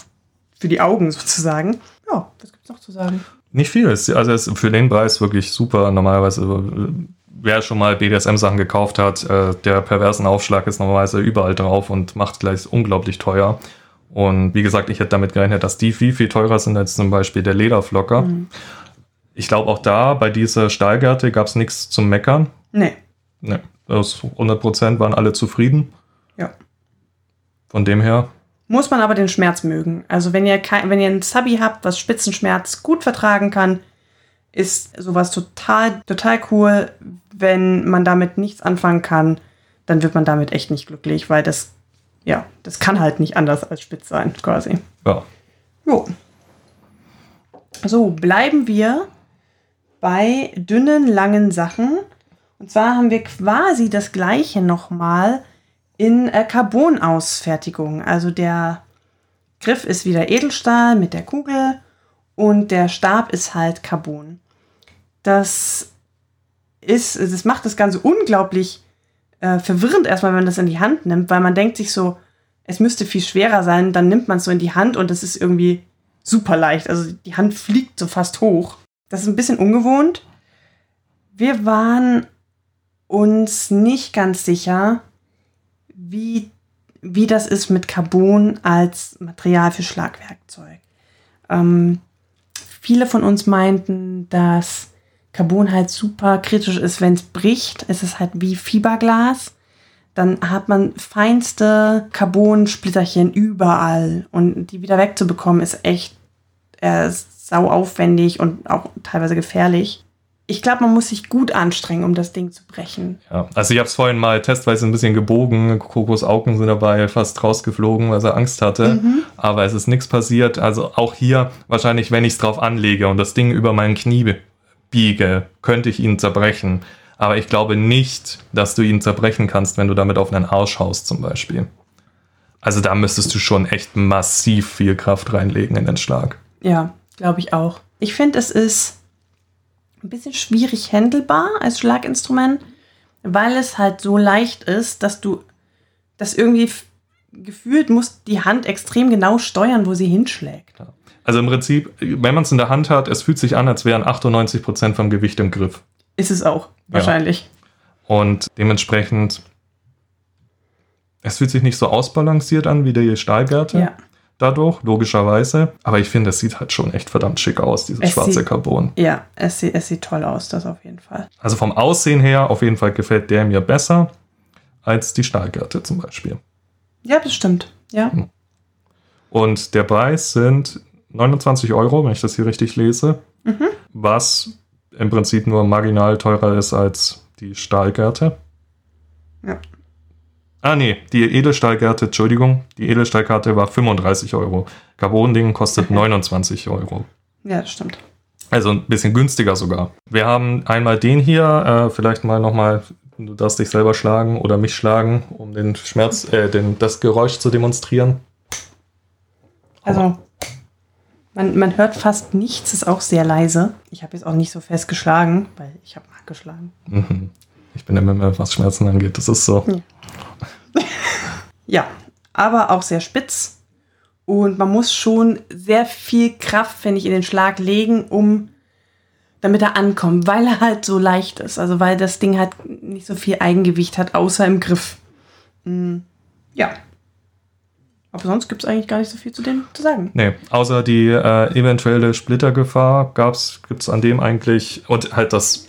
für die Augen sozusagen. Ja, was gibt es noch zu sagen? Nicht viel. Also es ist für den Preis wirklich super. Normalerweise, äh, wer schon mal BDSM-Sachen gekauft hat, äh, der perversen Aufschlag ist normalerweise überall drauf und macht gleich unglaublich teuer. Und wie gesagt, ich hätte damit gerechnet, dass die viel, viel teurer sind als zum Beispiel der Lederflocker. Mhm. Ich glaube auch da, bei dieser Stahlgärte gab es nichts zum Meckern. Nee. nee. Das 100% waren alle zufrieden. Ja. Von dem her, Muss man aber den Schmerz mögen. Also wenn ihr, kein, wenn ihr einen Subby habt, was Spitzenschmerz gut vertragen kann, ist sowas total, total cool. Wenn man damit nichts anfangen kann, dann wird man damit echt nicht glücklich, weil das, ja, das kann halt nicht anders als spitz sein, quasi. ja. Jo. So, bleiben wir bei dünnen, langen Sachen. Und zwar haben wir quasi das gleiche nochmal in äh, Carbon-Ausfertigung. Also der Griff ist wieder Edelstahl mit der Kugel und der Stab ist halt Carbon. Das ist, das macht das Ganze unglaublich äh, verwirrend erstmal, wenn man das in die Hand nimmt, weil man denkt sich so, es müsste viel schwerer sein, dann nimmt man es so in die Hand und es ist irgendwie super leicht. Also die Hand fliegt so fast hoch. Das ist ein bisschen ungewohnt. Wir waren uns nicht ganz sicher, wie, wie das ist mit Carbon als Material für Schlagwerkzeug. Ähm, viele von uns meinten, dass Carbon halt super kritisch ist, wenn es bricht. Es ist halt wie Fiberglas. Dann hat man feinste Carbon-Splitterchen überall. Und die wieder wegzubekommen, ist echt äh, sau aufwendig und auch teilweise gefährlich. Ich glaube, man muss sich gut anstrengen, um das Ding zu brechen. Ja, also ich habe es vorhin mal testweise ein bisschen gebogen. Kokos Augen sind dabei fast rausgeflogen, weil er Angst hatte. Aber es ist nichts passiert. Also auch hier wahrscheinlich, wenn ich es drauf anlege und das Ding über mein Knie biege, könnte ich ihn zerbrechen. Aber ich glaube nicht, dass du ihn zerbrechen kannst, wenn du damit auf einen Arsch haust zum Beispiel. Also da müsstest du schon echt massiv viel Kraft reinlegen in den Schlag. Ja, glaube ich auch. Ich finde, es ist ein bisschen schwierig handelbar als Schlaginstrument, weil es halt so leicht ist, dass du das irgendwie gefühlt muss die Hand extrem genau steuern, wo sie hinschlägt. Also im Prinzip, wenn man es in der Hand hat, es fühlt sich an, als wären 98% vom Gewicht im Griff. Ist es auch, wahrscheinlich. Und dementsprechend, es fühlt sich nicht so ausbalanciert an wie die Stahlgärte. Ja. Dadurch, logischerweise. Aber ich finde, es sieht halt schon echt verdammt schick aus, dieses Es schwarze sieht- Carbon. Ja, es, sieht- es sieht toll aus, das auf jeden Fall. Also vom Aussehen her, auf jeden Fall gefällt der mir besser als die Stahlgärte zum Beispiel. Ja, bestimmt. Ja. Und der Preis sind 29 Euro, wenn ich das hier richtig lese. Mhm. Was im Prinzip nur marginal teurer ist als die Stahlgärte. Ja. Ah, nee, die Edelstahlgärte, Entschuldigung, die Edelstahlkarte war 35 Euro. Carbon-Ding kostet Okay. 29 Euro. Ja, das stimmt. Also ein bisschen günstiger sogar. Wir haben einmal den hier, äh, vielleicht mal nochmal, du darfst dich selber schlagen oder mich schlagen, um den Schmerz, äh, den, das Geräusch zu demonstrieren. Also, man, man hört fast nichts, ist auch sehr leise. Ich habe jetzt auch nicht so fest geschlagen, weil ich habe nachgeschlagen. Mhm. Ich bin immer was Schmerzen angeht. Das ist so. Ja, aber auch sehr spitz. Und man muss schon sehr viel Kraft, finde ich, in den Schlag legen, um damit er ankommt, weil er halt so leicht ist. Also weil das Ding halt nicht so viel Eigengewicht hat, außer im Griff. Mm, ja. Aber sonst gibt es eigentlich gar nicht so viel zu dem zu sagen. Nee, außer die äh, eventuelle Splittergefahr gab's, gibt's an dem eigentlich und halt das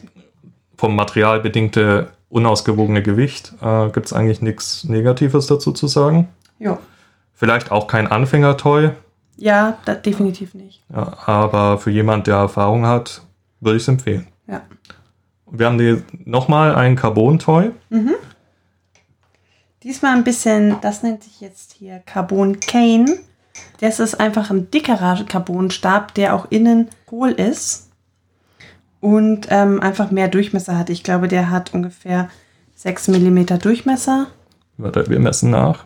vom Material bedingte unausgewogene Gewicht, äh, gibt's eigentlich nichts Negatives dazu zu sagen. Ja. Vielleicht auch kein Anfängertoy, Ja, das definitiv nicht. ja, aber für jemand, der Erfahrung hat, würde ich es empfehlen. Ja. Wir haben die nochmal ein Carbon-Toy. Diesmal ein bisschen, das nennt sich jetzt hier Carbon Cane. Das ist einfach ein dickerer Carbonstab, der auch innen hohl ist und ähm, einfach mehr Durchmesser hat. Ich glaube, der hat ungefähr 6 mm Durchmesser. Warte, wir messen nach.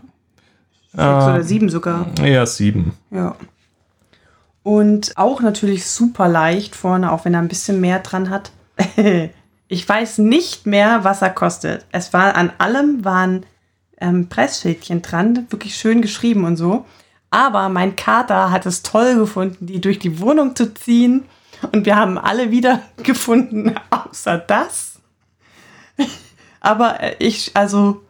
6 Ah. oder 7 sogar. Ja, sieben. Ja. Und auch natürlich super leicht vorne, auch wenn er ein bisschen mehr dran hat. ich weiß nicht mehr, was er kostet. Es war an allem waren ähm, Preisschildchen dran, wirklich schön geschrieben und so. Aber mein Kater hat es toll gefunden, die durch die Wohnung zu ziehen. Und wir haben alle wieder gefunden, außer das. Aber äh, ich, also,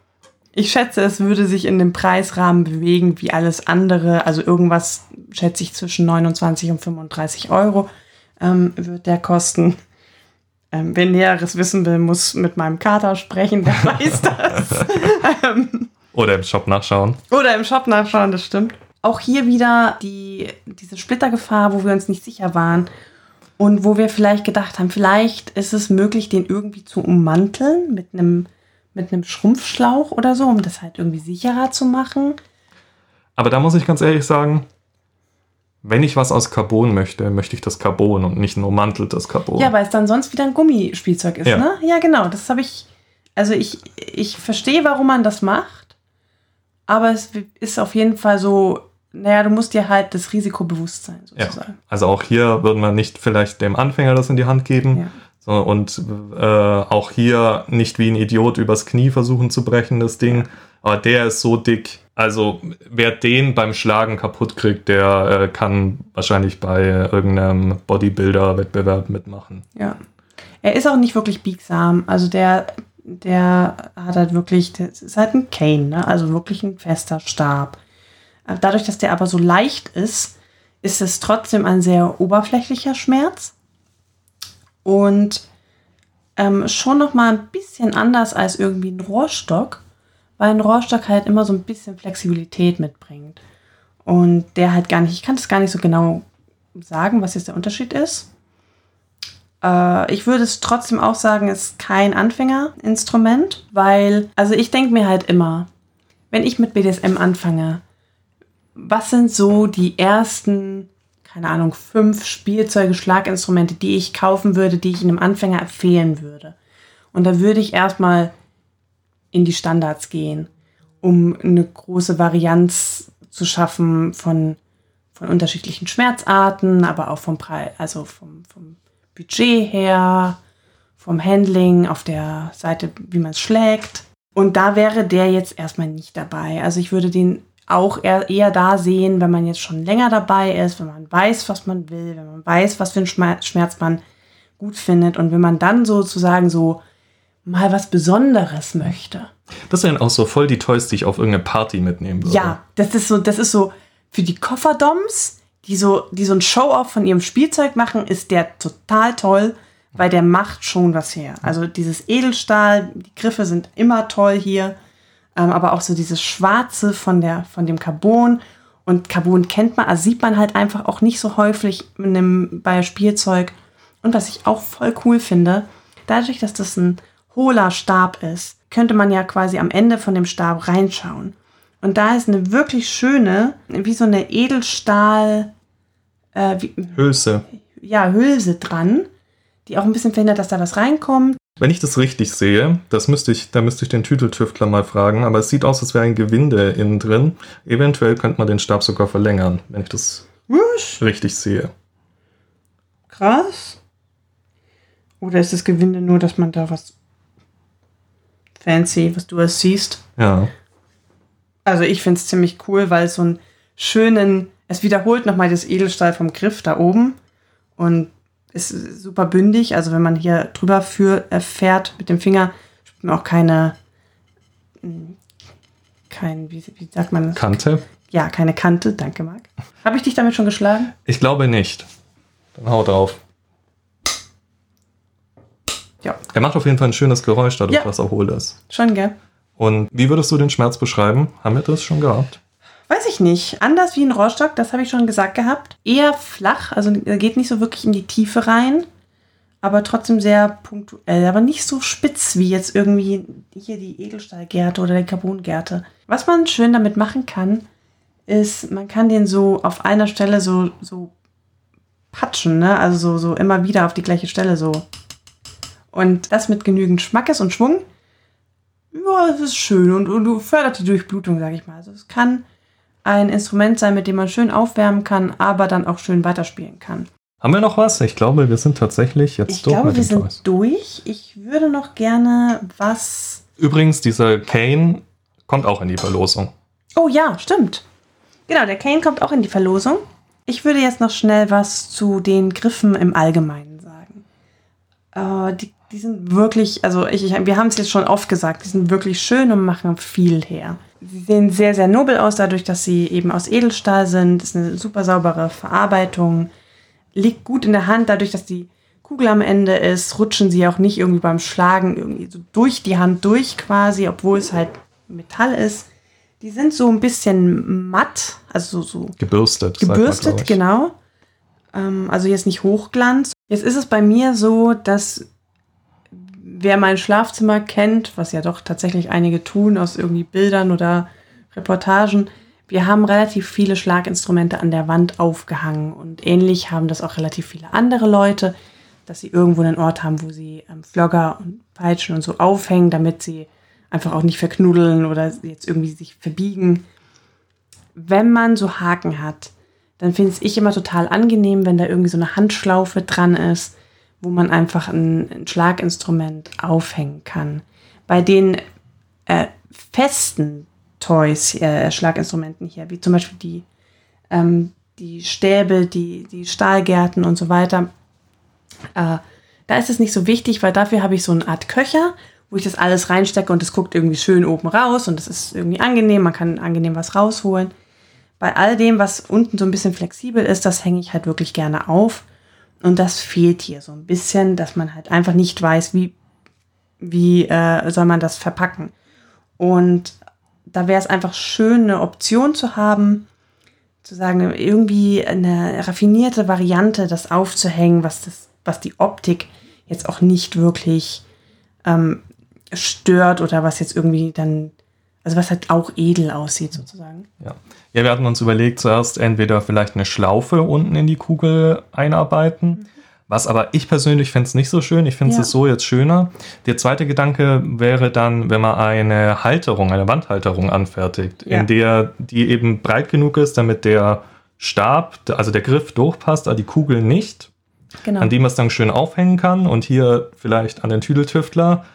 ich schätze, es würde sich in dem Preisrahmen bewegen wie alles andere. Also irgendwas, schätze ich, zwischen 29 und 35 Euro ähm, wird der kosten. Ähm, wer Näheres wissen will, muss mit meinem Kater sprechen, der weiß das. ähm, Oder im Shop nachschauen. oder im Shop nachschauen, das stimmt. Auch hier wieder die, diese Splittergefahr, wo wir uns nicht sicher waren und wo wir vielleicht gedacht haben, vielleicht ist es möglich, den irgendwie zu ummanteln mit einem, mit einem Schrumpfschlauch oder so, um das halt irgendwie sicherer zu machen. Aber da muss ich ganz ehrlich sagen, wenn ich was aus Carbon möchte, möchte ich das Carbon und nicht ein ummanteltes Carbon. Ja, weil es dann sonst wieder ein Gummispielzeug ist, Ja. ne? Ja, genau. Das habe ich. Also ich, ich verstehe, warum man das macht, aber es ist auf jeden Fall so, naja, du musst dir halt das Risiko bewusst sein, Ja. sozusagen. Also auch hier würden wir nicht vielleicht dem Anfänger das in die Hand geben. Ja. So, und äh, auch hier nicht wie ein Idiot übers Knie versuchen zu brechen, das Ding. Aber der ist so dick. Also wer den beim Schlagen kaputt kriegt, der äh, kann wahrscheinlich bei irgendeinem Bodybuilder-Wettbewerb mitmachen. Ja. Er ist auch nicht wirklich biegsam. Also der, der hat halt wirklich, das ist halt ein Cane, ne? Also wirklich ein fester Stab. Äh, Dadurch, dass der aber so leicht ist, ist es trotzdem ein sehr oberflächlicher Schmerz. Und ähm, schon noch mal ein bisschen anders als irgendwie ein Rohrstock, weil ein Rohrstock halt immer so ein bisschen Flexibilität mitbringt. Und der halt gar nicht, ich kann das gar nicht so genau sagen, was jetzt der Unterschied ist. Äh, ich würde es trotzdem auch sagen, ist kein Anfängerinstrument, weil, also ich denke mir halt immer, wenn ich mit BDSM anfange, was sind so die ersten, keine Ahnung, fünf Spielzeuge, Schlaginstrumente, die ich kaufen würde, die ich einem Anfänger empfehlen würde? Und da würde ich erstmal in die Standards gehen, um eine große Varianz zu schaffen von, von unterschiedlichen Schmerzarten, aber auch vom Preis, also vom, vom Budget her, vom Handling auf der Seite, wie man es schlägt. Und da wäre der jetzt erstmal nicht dabei. Also ich würde den auch eher, eher da sehen, wenn man jetzt schon länger dabei ist, wenn man weiß, was man will, wenn man weiß, was für einen Schmerz Schmerz man gut findet und wenn man dann sozusagen so mal was Besonderes möchte. Das sind auch so voll die Toys, die ich auf irgendeine Party mitnehmen würde. Ja, das ist so, das ist so für die Kofferdoms, die so, die so ein Show-off von ihrem Spielzeug machen, ist der total toll, weil der macht schon was her. Also dieses Edelstahl, die Griffe sind immer toll hier, ähm, aber auch so dieses Schwarze von der, von dem Carbon. Und Carbon kennt man, also sieht man halt einfach auch nicht so häufig in einem, bei Spielzeug. Und was ich auch voll cool finde, dadurch, dass das ein hohler Stab ist, könnte man ja quasi am Ende von dem Stab reinschauen. Und da ist eine wirklich schöne, wie so eine Edelstahl, äh, wie, Hülse. ja, Hülse dran, die auch ein bisschen verhindert, dass da was reinkommt. Wenn ich das richtig sehe, das müsste ich, da müsste ich den Tüteltüftler mal fragen, aber es sieht aus, als wäre ein Gewinde innen drin. Eventuell könnte man den Stab sogar verlängern, wenn ich das Wusch, richtig sehe. krass. Oder ist das Gewinde nur, dass man da was fancy, was du es siehst? Ja. Also ich finde es ziemlich cool, weil es so einen schönen, es wiederholt nochmal das Edelstahl vom Griff da oben und ist super bündig. Also wenn man hier drüber für, äh, fährt mit dem Finger, spürt man auch keine, mh, kein, wie, wie sagt man das? Kante? Ja, keine Kante. Danke, Marc. Habe ich dich damit schon geschlagen? Ich glaube nicht. Dann hau drauf. Ja. Er macht auf jeden Fall ein schönes Geräusch, dadurch, Ja. dass er hohl ist. Schon, gell? Und wie würdest du den Schmerz beschreiben? Haben wir das schon gehabt? Weiß ich nicht. Anders wie ein Rohrstock, das habe ich schon gesagt gehabt. Eher flach, also geht nicht so wirklich in die Tiefe rein, aber trotzdem sehr punktuell, aber nicht so spitz wie jetzt irgendwie hier die Edelstahlgärte oder die Carbongärte. Was man schön damit machen kann, ist, man kann den so auf einer Stelle so, so patschen, ne? Also so, so immer wieder auf die gleiche Stelle so. Und das mit genügend Schmackes und Schwung. Ja, das ist schön und, und fördert die Durchblutung, sage ich mal. Also es kann ein Instrument sein, mit dem man schön aufwärmen kann, aber dann auch schön weiterspielen kann. Haben wir noch was? Ich glaube, wir sind tatsächlich jetzt Ich durch glaube, mit wir sind Toys. durch. Ich würde noch gerne was. Übrigens, dieser Kane kommt auch in die Verlosung. Oh ja, stimmt. Genau, der Kane kommt auch in die Verlosung. Ich würde jetzt noch schnell was zu den Griffen im Allgemeinen sagen. Äh, die, die sind wirklich, also ich, ich, wir haben es jetzt schon oft gesagt, die sind wirklich schön und machen viel her. Sie sehen sehr, sehr nobel aus, dadurch, dass sie eben aus Edelstahl sind. Das ist eine super saubere Verarbeitung. Liegt gut in der Hand, dadurch, dass die Kugel am Ende ist, rutschen sie auch nicht irgendwie beim Schlagen irgendwie so durch die Hand durch quasi, obwohl es halt Metall ist. Die sind so ein bisschen matt, also so, Gebürstet. man, gebürstet, genau. Ähm, also jetzt nicht Hochglanz. Jetzt ist es bei mir so, dass wer mein Schlafzimmer kennt, was ja doch tatsächlich einige tun aus irgendwie Bildern oder Reportagen, wir haben relativ viele Schlaginstrumente an der Wand aufgehangen und ähnlich haben das auch relativ viele andere Leute, dass sie irgendwo einen Ort haben, wo sie ähm, Flogger und Peitschen und so aufhängen, damit sie einfach auch nicht verknuddeln oder jetzt irgendwie sich verbiegen. Wenn man so Haken hat, dann finde ich immer total angenehm, wenn da irgendwie so eine Handschlaufe dran ist, wo man einfach ein, Schlaginstrument aufhängen kann. Bei den äh, festen Toys, äh, Schlaginstrumenten hier, wie zum Beispiel die, ähm, die Stäbe, die, die Stahlgärten und so weiter, äh, da ist es nicht so wichtig, weil dafür habe ich so eine Art Köcher, wo ich das alles reinstecke und es guckt irgendwie schön oben raus und das ist irgendwie angenehm, man kann angenehm was rausholen. Bei all dem, was unten so ein bisschen flexibel ist, das hänge ich halt wirklich gerne auf. Und das fehlt hier so ein bisschen, dass man halt einfach nicht weiß, wie, wie äh, soll man das verpacken. Und da wäre es einfach schön, eine Option zu haben, zu sagen, irgendwie eine raffinierte Variante, das aufzuhängen, was, das, was die Optik jetzt auch nicht wirklich ähm, stört oder was jetzt irgendwie dann, also was halt auch edel aussieht sozusagen. Ja. Ja, wir hatten uns überlegt, zuerst entweder vielleicht eine Schlaufe unten in die Kugel einarbeiten. Was aber ich persönlich fände es nicht so schön. Ich finde Ja. es so jetzt schöner. Der zweite Gedanke wäre dann, wenn man eine Halterung, eine Wandhalterung anfertigt, Ja. in der die eben breit genug ist, damit der Stab, also der Griff durchpasst, aber die Kugel nicht, Genau. an dem man es dann schön aufhängen kann. Und hier vielleicht an den Tüdeltüftler,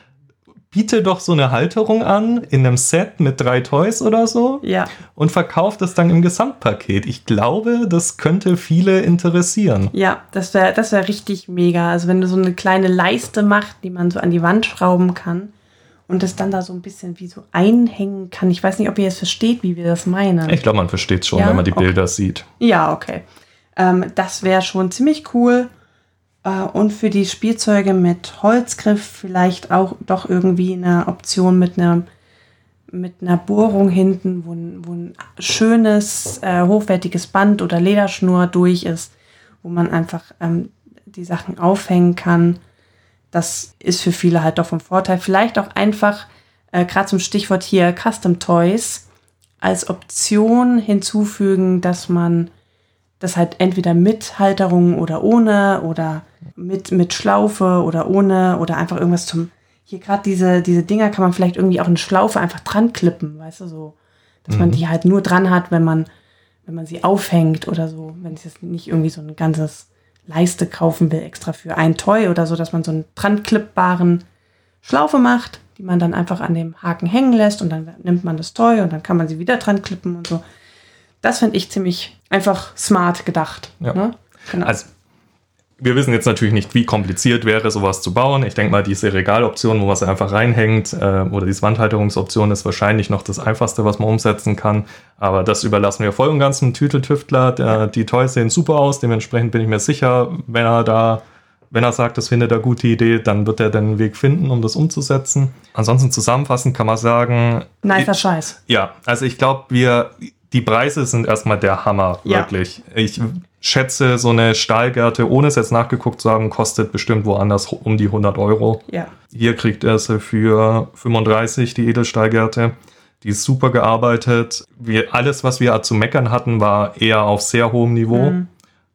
biete doch so eine Halterung an in einem Set mit drei Toys oder so ja, und verkauft es dann im Gesamtpaket. Ich glaube, das könnte viele interessieren. ja, das wäre das wär richtig mega. Also wenn du so eine kleine Leiste machst, die man so an die Wand schrauben kann und das dann da so ein bisschen wie so einhängen kann. Ich weiß nicht, ob ihr jetzt versteht, wie wir das meinen. Ich glaube, man versteht schon, Ja? wenn man die Okay. Bilder sieht. Ja, okay. Ähm, das wäre schon ziemlich cool. Äh, und für die Spielzeuge mit Holzgriff vielleicht auch doch irgendwie eine Option mit einer mit einer Bohrung hinten, wo ein, wo ein schönes, äh, hochwertiges Band oder Lederschnur durch ist, wo man einfach ähm, die Sachen aufhängen kann. Das ist für viele halt doch vom Vorteil. Vielleicht auch einfach, äh, gerade zum Stichwort hier Custom Toys, als Option hinzufügen, dass man das halt entweder mit Halterung oder ohne oder mit, mit Schlaufe oder ohne oder einfach irgendwas zum. Hier gerade diese, diese Dinger kann man vielleicht irgendwie auch eine Schlaufe einfach dran klippen, weißt du, so. Dass man die halt nur dran hat, wenn man, wenn man sie aufhängt oder so. Wenn ich jetzt nicht irgendwie so ein ganzes Leiste kaufen will, extra für ein Toy oder so, dass man so einen dran klippbaren Schlaufe macht, die man dann einfach an dem Haken hängen lässt und dann nimmt man das Toy und dann kann man sie wieder dran klippen und so. Das finde ich ziemlich einfach smart gedacht. Ja. Ne? Genau. Also, wir wissen jetzt natürlich nicht, wie kompliziert wäre, sowas zu bauen. Ich denke mal, diese Regaloption, wo man es einfach reinhängt, äh, oder diese Wandhalterungsoption ist wahrscheinlich noch das Einfachste, was man umsetzen kann. Aber das überlassen wir voll und ganz dem Tüteltüftler. Der, Die Toys sehen super aus, dementsprechend bin ich mir sicher, wenn er da, wenn er sagt, das findet er gute Idee, dann wird er den Weg finden, um das umzusetzen. Ansonsten zusammenfassend kann man sagen, Nicer Scheiß. ja, also ich glaube, wir, die Preise sind erstmal der Hammer, Ja. wirklich. Ich schätze, so eine Stahlgärte, ohne es jetzt nachgeguckt zu haben, kostet bestimmt woanders um die 100 Euro. Ja. Hier kriegt er sie für 35, die Edelstahlgärte. Die ist super gearbeitet. Wir, alles, was wir zu meckern hatten, war eher auf sehr hohem Niveau Mhm.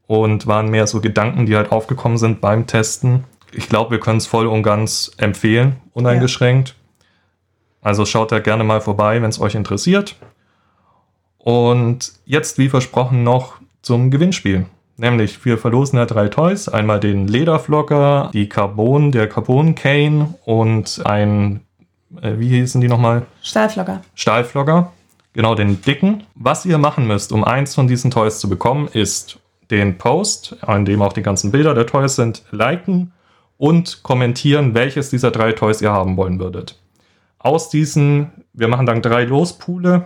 und waren mehr so Gedanken, die halt aufgekommen sind beim Testen. Ich glaube, wir können es voll und ganz empfehlen, uneingeschränkt. Also schaut da gerne mal vorbei, wenn es euch interessiert. Und jetzt, wie versprochen, noch zum Gewinnspiel. Nämlich, wir verlosen ja drei Toys. Einmal den Lederflocker, die Carbon, der Carbon Cane und ein, äh, wie hießen die nochmal? Stahlflocker. Stahlflogger, genau den dicken. Was ihr machen müsst, um eins von diesen Toys zu bekommen, ist den Post, an dem auch die ganzen Bilder der Toys sind, liken und kommentieren, welches dieser drei Toys ihr haben wollen würdet. Aus diesen, wir machen dann drei Lospoole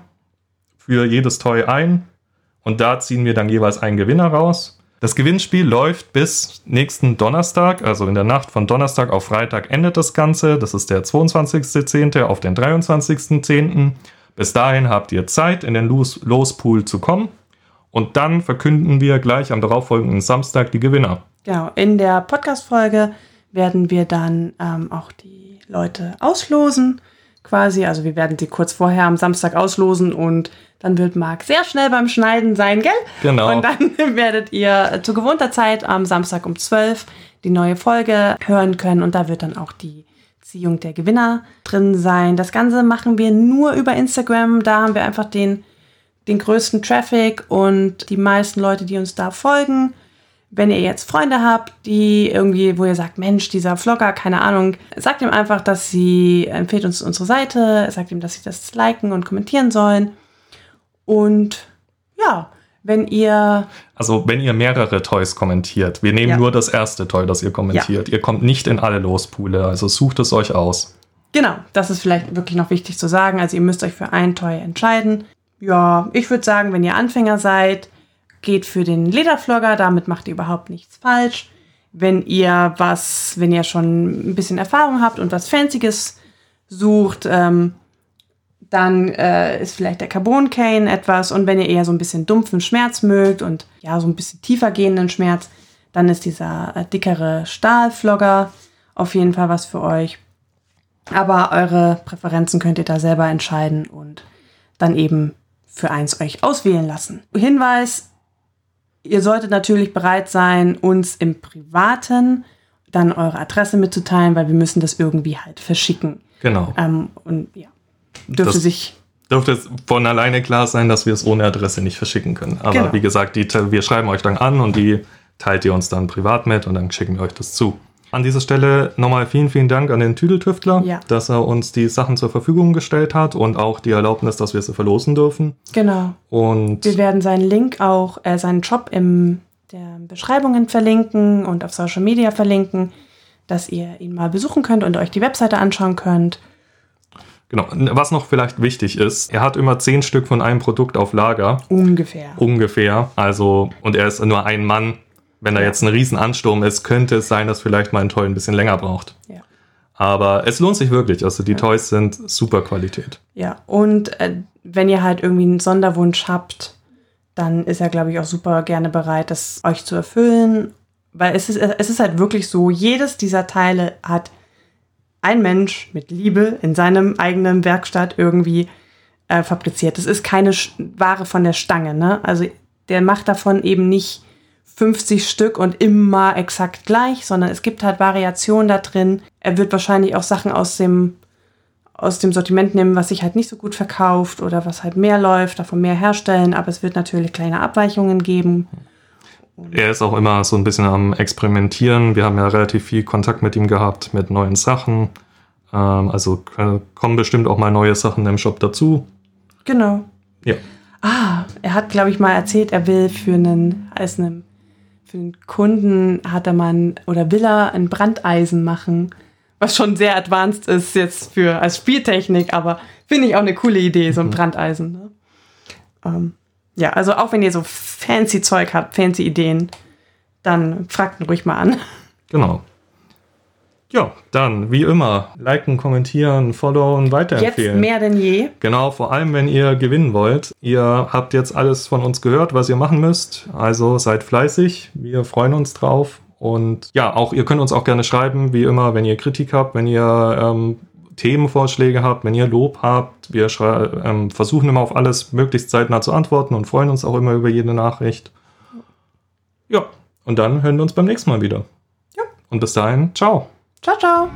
für jedes Toy ein und da ziehen wir dann jeweils einen Gewinner raus. Das Gewinnspiel läuft bis nächsten Donnerstag, also in der Nacht von Donnerstag auf Freitag endet das Ganze. Das ist der 22.10. auf den 23.10. Bis dahin habt ihr Zeit, in den Los Lospool zu kommen. Und dann verkünden wir gleich am darauffolgenden Samstag die Gewinner. Genau, in der Podcast-Folge werden wir dann ähm, auch die Leute auslosen, quasi. Also wir werden sie kurz vorher am Samstag auslosen und dann wird Marc sehr schnell beim Schneiden sein, gell? Genau. Und dann werdet ihr zu gewohnter Zeit am Samstag um 12 die neue Folge hören können und da wird dann auch die Ziehung der Gewinner drin sein. Das Ganze machen wir nur über Instagram. Da haben wir einfach den, den größten Traffic und die meisten Leute, die uns da folgen. Wenn ihr jetzt Freunde habt, die irgendwie, wo ihr sagt, Mensch, dieser Vlogger, keine Ahnung, sagt ihm einfach, dass sie, empfehlt uns unsere Seite, sagt ihm, dass sie das liken und kommentieren sollen. Und ja, wenn ihr. Also, wenn ihr mehrere Toys kommentiert, wir nehmen Ja. nur das erste Toy, das ihr kommentiert. Ihr kommt nicht in alle Lospoole, also sucht es euch aus. Genau, das ist vielleicht wirklich noch wichtig zu sagen. Also ihr müsst euch für ein Toy entscheiden. Ja, ich würde sagen, wenn ihr Anfänger seid, geht für den Lederflogger, damit macht ihr überhaupt nichts falsch. Wenn ihr was, wenn ihr schon ein bisschen Erfahrung habt und was Fancyes sucht, ähm, dann äh, ist vielleicht der Carbon Cane etwas. Und wenn ihr eher so ein bisschen dumpfen Schmerz mögt und ja, so ein bisschen tiefer gehenden Schmerz, dann ist dieser äh, dickere Stahlflogger auf jeden Fall was für euch. Aber eure Präferenzen könnt ihr da selber entscheiden und dann eben für eins euch auswählen lassen. Hinweis, ihr solltet natürlich bereit sein, uns im Privaten dann eure Adresse mitzuteilen, weil wir müssen das irgendwie halt verschicken. Genau. Ähm, und ja, dürfte sich, Dürfte es von alleine klar sein, dass wir es ohne Adresse nicht verschicken können. Aber Genau. wie gesagt, die, wir schreiben euch dann an und die teilt ihr uns dann privat mit und dann schicken wir euch das zu. An dieser Stelle nochmal vielen, vielen Dank an den Tüdeltüftler, Ja. dass er uns die Sachen zur Verfügung gestellt hat und auch die Erlaubnis, dass wir sie verlosen dürfen. genau. Und Wir werden seinen Link auch, äh, seinen Job in der Beschreibungen verlinken und auf Social Media verlinken, dass ihr ihn mal besuchen könnt und euch die Webseite anschauen könnt. Genau, was noch vielleicht wichtig ist, er hat immer zehn Stück von einem Produkt auf Lager, Ungefähr. ungefähr. Also, und er ist nur ein Mann. Wenn da Ja. jetzt ein Riesenansturm ist, könnte es sein, dass vielleicht mal ein Toy ein bisschen länger braucht. Ja. Aber es lohnt sich wirklich. Also die Toys sind super Qualität. Ja, und äh, wenn ihr halt irgendwie einen Sonderwunsch habt, dann ist er, glaube ich, auch super gerne bereit, das euch zu erfüllen. Weil es ist, es ist halt wirklich so, jedes dieser Teile hat ein Mensch mit Liebe in seinem eigenen Werkstatt irgendwie äh, fabriziert. Das ist keine Ware von der Stange, ne? Also der macht davon eben nicht 50 Stück und immer exakt gleich, sondern es gibt halt Variationen da drin. Er wird wahrscheinlich auch Sachen aus dem aus dem Sortiment nehmen, was sich halt nicht so gut verkauft oder was halt mehr läuft, davon mehr herstellen, aber es wird natürlich kleine Abweichungen geben. Er ist auch immer so ein bisschen am Experimentieren. Wir haben ja relativ viel Kontakt mit ihm gehabt, mit neuen Sachen. Ähm, also kommen bestimmt auch mal neue Sachen im Shop dazu. Genau. Ja. Ah, er hat, glaube ich, mal erzählt, er will für einen, als einen, für einen Kunden hat er mal ein, oder will er ein Brandeisen machen, was schon sehr advanced ist jetzt für als Spieltechnik, aber finde ich auch eine coole Idee, so ein Brandeisen. Ne? Ähm, ja, also auch wenn ihr so fancy Zeug habt, fancy Ideen, dann fragt ihn ruhig mal an. Genau. Ja, dann wie immer, liken, kommentieren, followen, Jetzt weiterempfehlen. mehr denn je. Genau, vor allem wenn ihr gewinnen wollt. Ihr habt jetzt alles von uns gehört, was ihr machen müsst. Also seid fleißig. Wir freuen uns drauf. Und ja, auch ihr könnt uns auch gerne schreiben, wie immer, wenn ihr Kritik habt, wenn ihr ähm, Themenvorschläge habt, wenn ihr Lob habt. Wir ähm, versuchen immer auf alles möglichst zeitnah zu antworten und freuen uns auch immer über jede Nachricht. Ja, und dann hören wir uns beim nächsten Mal wieder. Ja. Und bis dahin, ciao. Ciao, ciao.